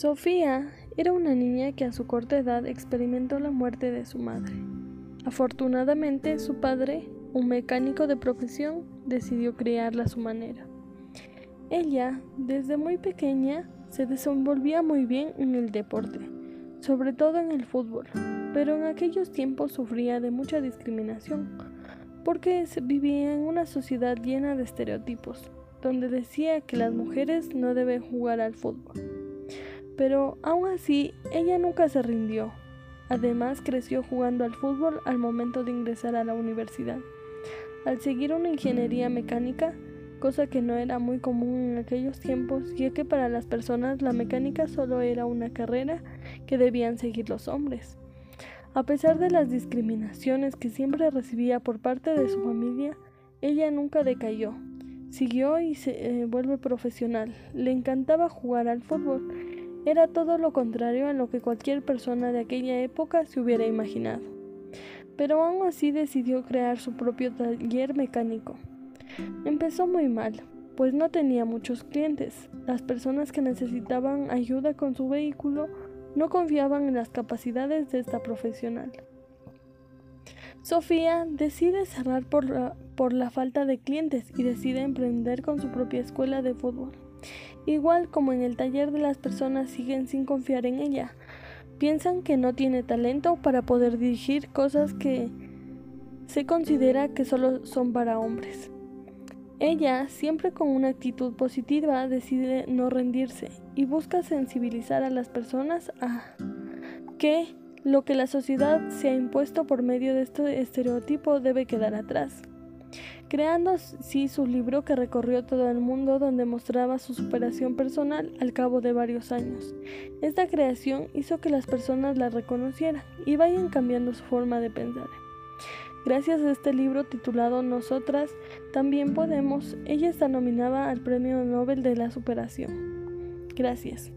Sofía era una niña que a su corta edad experimentó la muerte de su madre. Afortunadamente, su padre, un mecánico de profesión, decidió criarla a su manera. Ella, desde muy pequeña, se desenvolvía muy bien en el deporte, sobre todo en el fútbol, pero en aquellos tiempos sufría de mucha discriminación, porque vivía en una sociedad llena de estereotipos, donde decía que las mujeres no deben jugar al fútbol. Pero aún así, ella nunca se rindió. Además, creció jugando al fútbol al momento de ingresar a la universidad. Al seguir una ingeniería mecánica, cosa que no era muy común en aquellos tiempos, ya que para las personas la mecánica solo era una carrera que debían seguir los hombres. A pesar de las discriminaciones que siempre recibía por parte de su familia, ella nunca decayó. Siguió y se eh, vuelve profesional. Le encantaba jugar al fútbol. Era todo lo contrario a lo que cualquier persona de aquella época se hubiera imaginado. Pero aún así decidió crear su propio taller mecánico. Empezó muy mal, pues no tenía muchos clientes. Las personas que necesitaban ayuda con su vehículo no confiaban en las capacidades de esta profesional. Sofía decide cerrar por la, por la falta de clientes y decide emprender con su propia escuela de fútbol. Igual como en el taller de las personas siguen sin confiar en ella, piensan que no tiene talento para poder dirigir cosas que se considera que solo son para hombres. Ella, siempre con una actitud positiva, decide no rendirse y busca sensibilizar a las personas a que lo que la sociedad se ha impuesto por medio de este estereotipo debe quedar atrás. Creando así su libro que recorrió todo el mundo donde mostraba su superación personal al cabo de varios años. Esta creación hizo que las personas la reconocieran y vayan cambiando su forma de pensar. Gracias a este libro titulado Nosotras también podemos, ella está nominada al Premio Nobel de la Superación. Gracias.